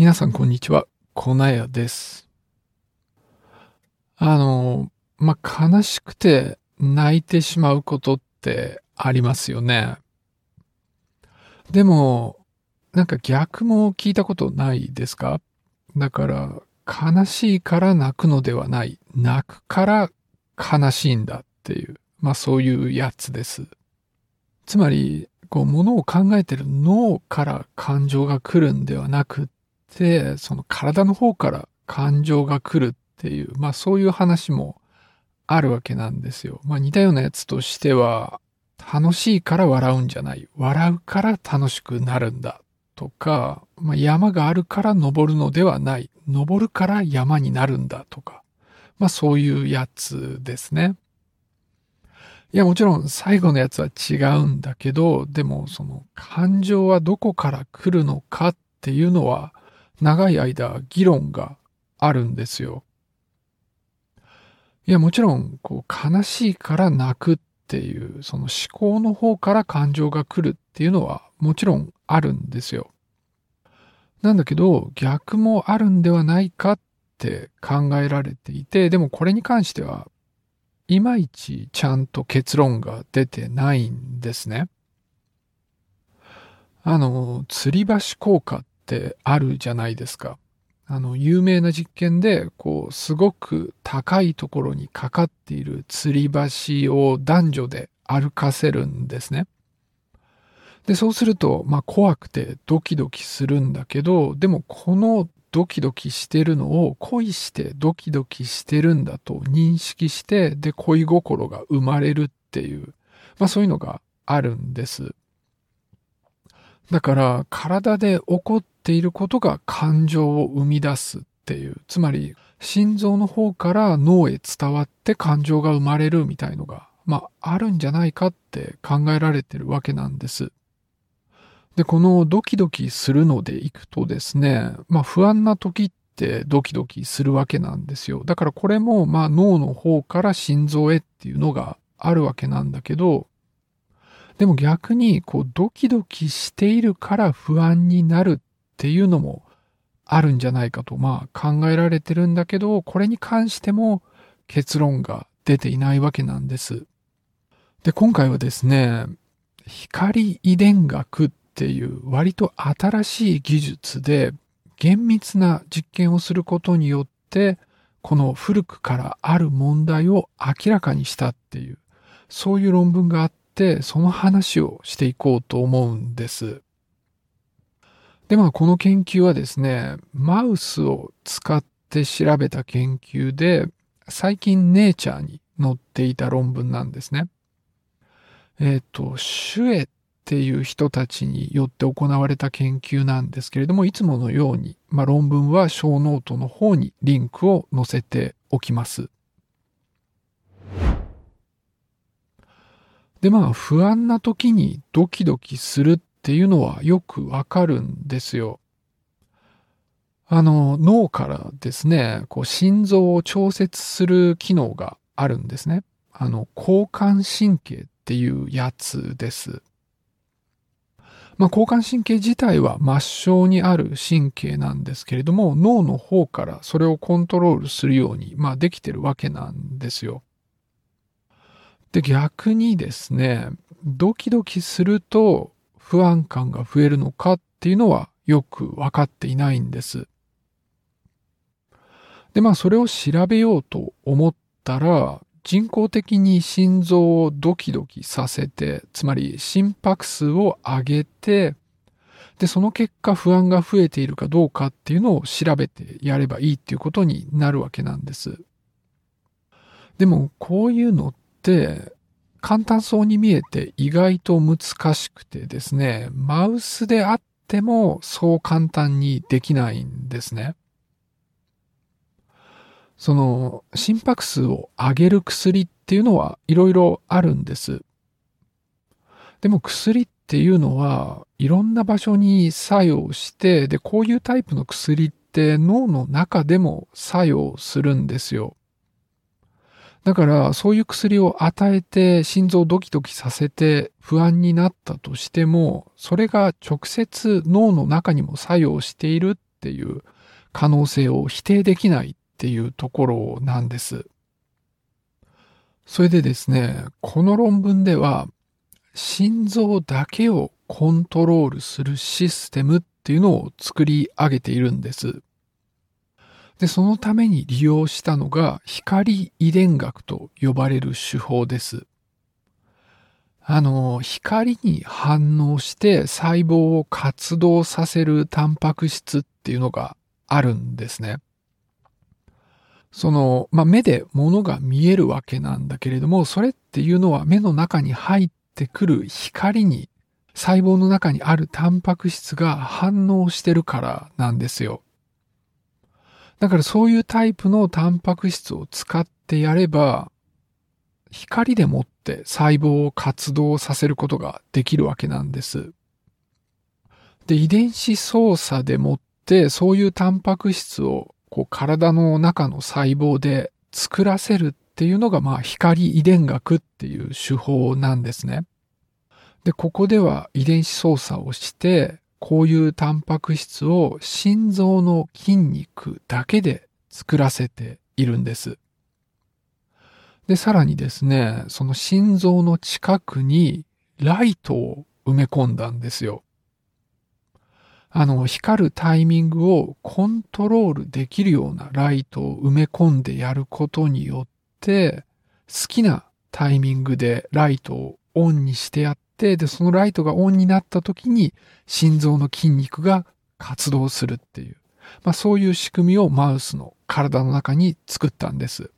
皆さんこんにちは。粉屋です。あの、まあ、悲しくて泣いてしまうことってありますよね。でも、なんか逆も聞いたことないですか？だから、悲しいから泣くのではない。泣くから悲しいんだっていう、まあそういうやつです。つまり、こう、ものを考えてる脳から感情が来るんではなくって、その体の方から感情が来るっていう、まあそういう話もあるわけなんですよ。まあ似たようなやつとしては、楽しいから笑うんじゃない。笑うから楽しくなるんだ。とか、まあ、山があるから登るのではない。登るから山になるんだとか。まあそういうやつですね。いやもちろん最後のやつは違うんだけど、でもその感情はどこから来るのかっていうのは長い間議論があるんですよ。いやもちろんこう悲しいから泣くっていうその思考の方から感情が来るっていうのはもちろんあるんですよ。なんだけど、逆もあるんではないかって考えられていて、でもこれに関しては、いまいちちゃんと結論が出てないんですね。あの、吊り橋効果っってあるじゃないですか。あの、有名な実験で、こう、すごく高いところにかかっている吊り橋を男女で歩かせるんですね。で、そうすると、まあ怖くてドキドキするんだけど、でもこのドキドキしてるのを恋してドキドキしてるんだと認識して、で、恋心が生まれるっていう、まあそういうのがあるんです。だから体で起こっていることが感情を生み出すっていう、つまり心臓の方から脳へ伝わって感情が生まれるみたいのが、まああるんじゃないかって考えられてるわけなんです。で、このドキドキするのでいくとですね、まあ不安な時ってドキドキするわけなんですよ。だからこれもまあ脳の方から心臓へっていうのがあるわけなんだけど、でも逆にこうドキドキしているから不安になるっていうのもあるんじゃないかとまあ考えられてるんだけど、これに関しても結論が出ていないわけなんです。で、今回はですね、光遺伝学っていう割と新しい技術で厳密な実験をすることによってこの古くからある問題を明らかにしたっていうそういう論文があってその話をしていこうと思うんです。でまあこの研究はですねマウスを使って調べた研究で最近ネイチャーに載っていた論文なんですね。えっ、ー、と、シュエっていう人たちによって行われた研究なんですけれども、いつものように、まあ、論文はショーノートの方にリンクを載せておきます。で、まあ、不安な時にドキドキするっっていうのはよくわかるんですよ。あの、脳からですね、こう、心臓を調節する機能があるんですね。あの、交感神経っていうやつです。まあ、交感神経自体は末梢にある神経なんですけれども、脳の方からそれをコントロールするように、まあ、できてるわけなんですよ。で、逆にですね、ドキドキすると不安感が増えるのかっていうのはよくわかっていないんです。で、まあ、それを調べようと思ったら、人工的に心臓をドキドキさせて、つまり心拍数を上げて、で、その結果不安が増えているかどうかっていうのを調べてやればいいっていうことになるわけなんです。でも、こういうのって簡単そうに見えて意外と難しくてですね、マウスであってもそう簡単にできないんですね。その心拍数を上げる薬っていうのはいろいろあるんです。でも薬っていうのはいろんな場所に作用して、で、こういうタイプの薬って脳の中でも作用するんですよ。だからそういう薬を与えて心臓をドキドキさせて不安になったとしても、それが直接脳の中にも作用しているっていう可能性を否定できないっていうところなんです。それでですね、この論文では、心臓だけをコントロールするシステムっていうのを作り上げているんです。で、そのために利用したのが光遺伝学と呼ばれる手法です。あの、光に反応して細胞を活動させるタンパク質っていうのがあるんですね。その、まあ、目で物が見えるわけなんだけれども、それっていうのは目の中に入ってくる光に細胞の中にあるタンパク質が反応してるからなんですよ。だからそういうタイプのタンパク質を使ってやれば、光でもって細胞を活動させることができるわけなんです。で、遺伝子操作でもってそういうタンパク質をこう体の中の細胞で作らせるっていうのがまあ光遺伝学っていう手法なんですね。で、ここでは遺伝子操作をして、こういうタンパク質を心臓の筋肉だけで作らせているんです。で、さらにですね、その心臓の近くにライトを埋め込んだんですよ。あの、光るタイミングをコントロールできるようなライトを埋め込んでやることによって、好きなタイミングでライトをオンにしてやって、で、そのライトがオンになった時に心臓の筋肉が活動するっていう、まあそういう仕組みをマウスの体の中に作ったんです。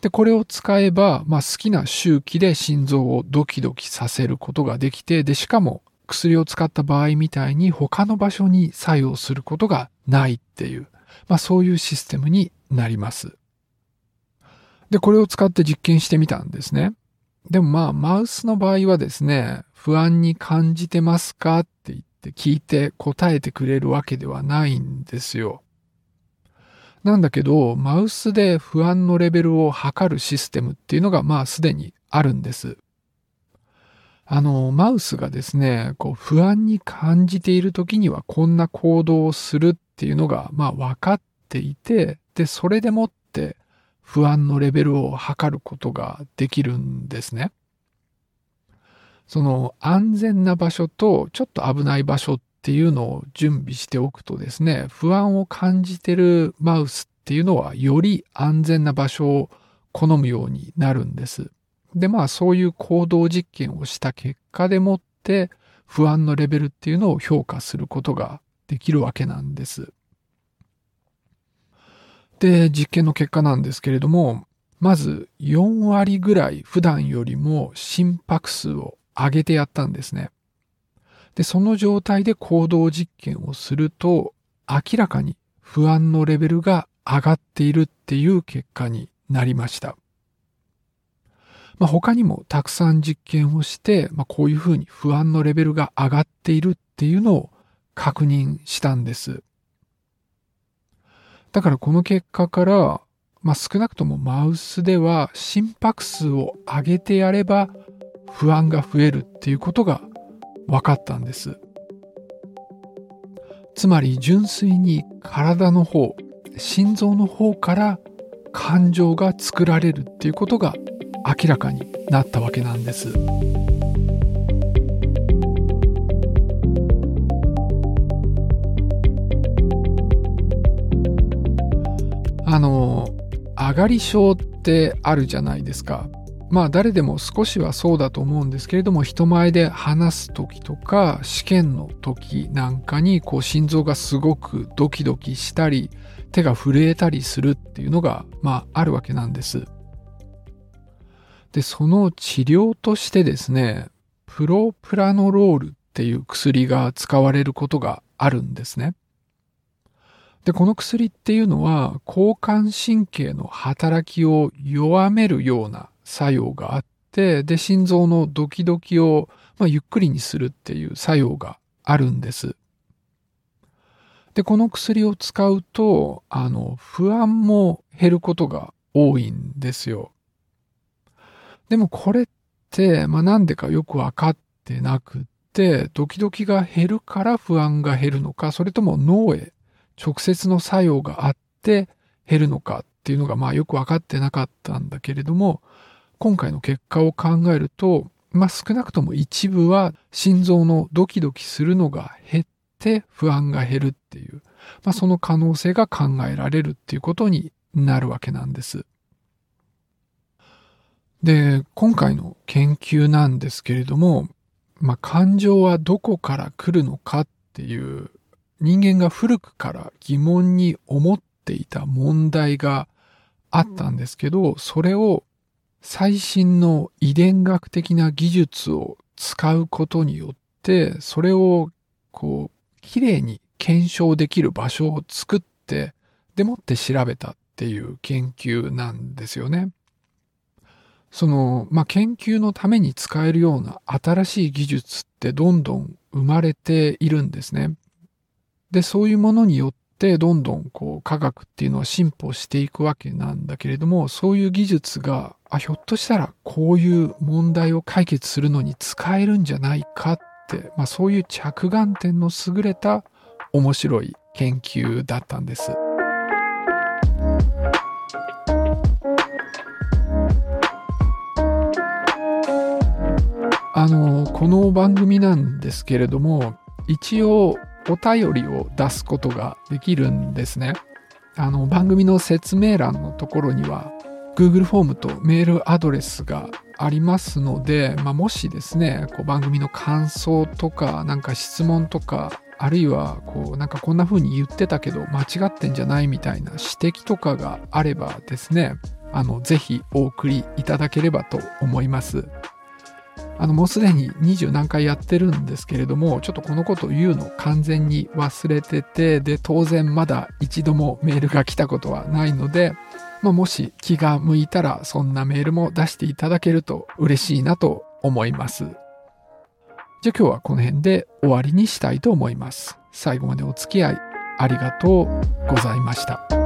で、これを使えば、まあ好きな周期で心臓をドキドキさせることができて、で、しかも薬を使った場合みたいに他の場所に作用することがないっていう、まあそういうシステムになります。で、これを使って実験してみたんですね。でもまあ、マウスの場合はですね、不安に感じてますかって言って聞いて答えてくれるわけではないんですよ。なんだけど、マウスで不安のレベルを測るシステムっていうのがまあすでにあるんです。あの、マウスがですね、こう不安に感じている時にはこんな行動をするっていうのが、まあ分かっていて、で、それでもって不安のレベルを測ることができるんですね。その安全な場所とちょっと危ない場所っていうのを準備しておくとですね、不安を感じてるマウスっていうのはより安全な場所を好むようになるんです。で、まあそういう行動実験をした結果でもって不安のレベルっていうのを評価することができるわけなんです。で、実験の結果なんですけれども、まず4割ぐらい普段よりも心拍数を上げてやったんですね。で、その状態で行動実験をすると、明らかに不安のレベルが上がっているっていう結果になりました。まあ、他にもたくさん実験をして、まあ、こういうふうに不安のレベルが上がっているっていうのを確認したんです。だからこの結果から、まあ、少なくともマウスでは心拍数を上げてやれば不安が増えるっていうことが分かったんです。つまり純粋に体の方、心臓の方から感情が作られるっていうことが明らかになったわけなんです。あの、上がり症ってあるじゃないですか。まあ誰でも少しはそうだと思うんですけれども人前で話す時とか試験の時なんかにこう心臓がすごくドキドキしたり手が震えたりするっていうのがまああるわけなんです。で、その治療としてですね、プロプラノロールっていう薬が使われることがあるんですね。で、この薬っていうのは交感神経の働きを弱めるような作用があって、で、心臓のドキドキを、まあ、ゆっくりにするっていう作用があるんです。で、この薬を使うと、あの、不安も減ることが多いんですよ。でもこれって、まあ、なんでかよくわかってなくてドキドキが減るから不安が減るのか、それとも脳へ直接の作用があって減るのかっていうのがまあよくわかってなかったんだけれども、今回の結果を考えると、まあ少なくとも一部は心臓のドキドキするのが減って不安が減るっていう、まあその可能性が考えられるっていうことになるわけなんです。で、今回の研究なんですけれども、まあ、感情はどこから来るのかっていう人間が古くから疑問に思っていた問題があったんですけど、それを最新の遺伝学的な技術を使うことによって、それをこう、綺麗に検証できる場所を作って、でもって調べたっていう研究なんですよね。その、まあ、研究のために使えるような新しい技術ってどんどん生まれているんですね。で、そういうものによってどんどんこう科学っていうのは進歩していくわけなんだけれども、そういう技術が、あ、ひょっとしたらこういう問題を解決するのに使えるんじゃないかって、まあ、そういう着眼点の優れた面白い研究だったんです。あの、この番組なんですけれども、一応お便りを出すことができるんですね。あの、番組の説明欄のところには、Google フォームとメールアドレスがありますので、まあ、もしですね、こう番組の感想とか、なんか質問とか、あるいは、こう、なんかこんな風に言ってたけど、間違ってんじゃないみたいな指摘とかがあればですね、あの、ぜひお送りいただければと思います。あのもうすでに20何回やってるんですけれども、ちょっとこのこと言うの完全に忘れてて、で、当然まだ一度もメールが来たことはないので、まあ、もし気が向いたらそんなメールも出していただけると嬉しいなと思います。じゃあ今日はこの辺で終わりにしたいと思います。最後までお付き合いありがとうございました。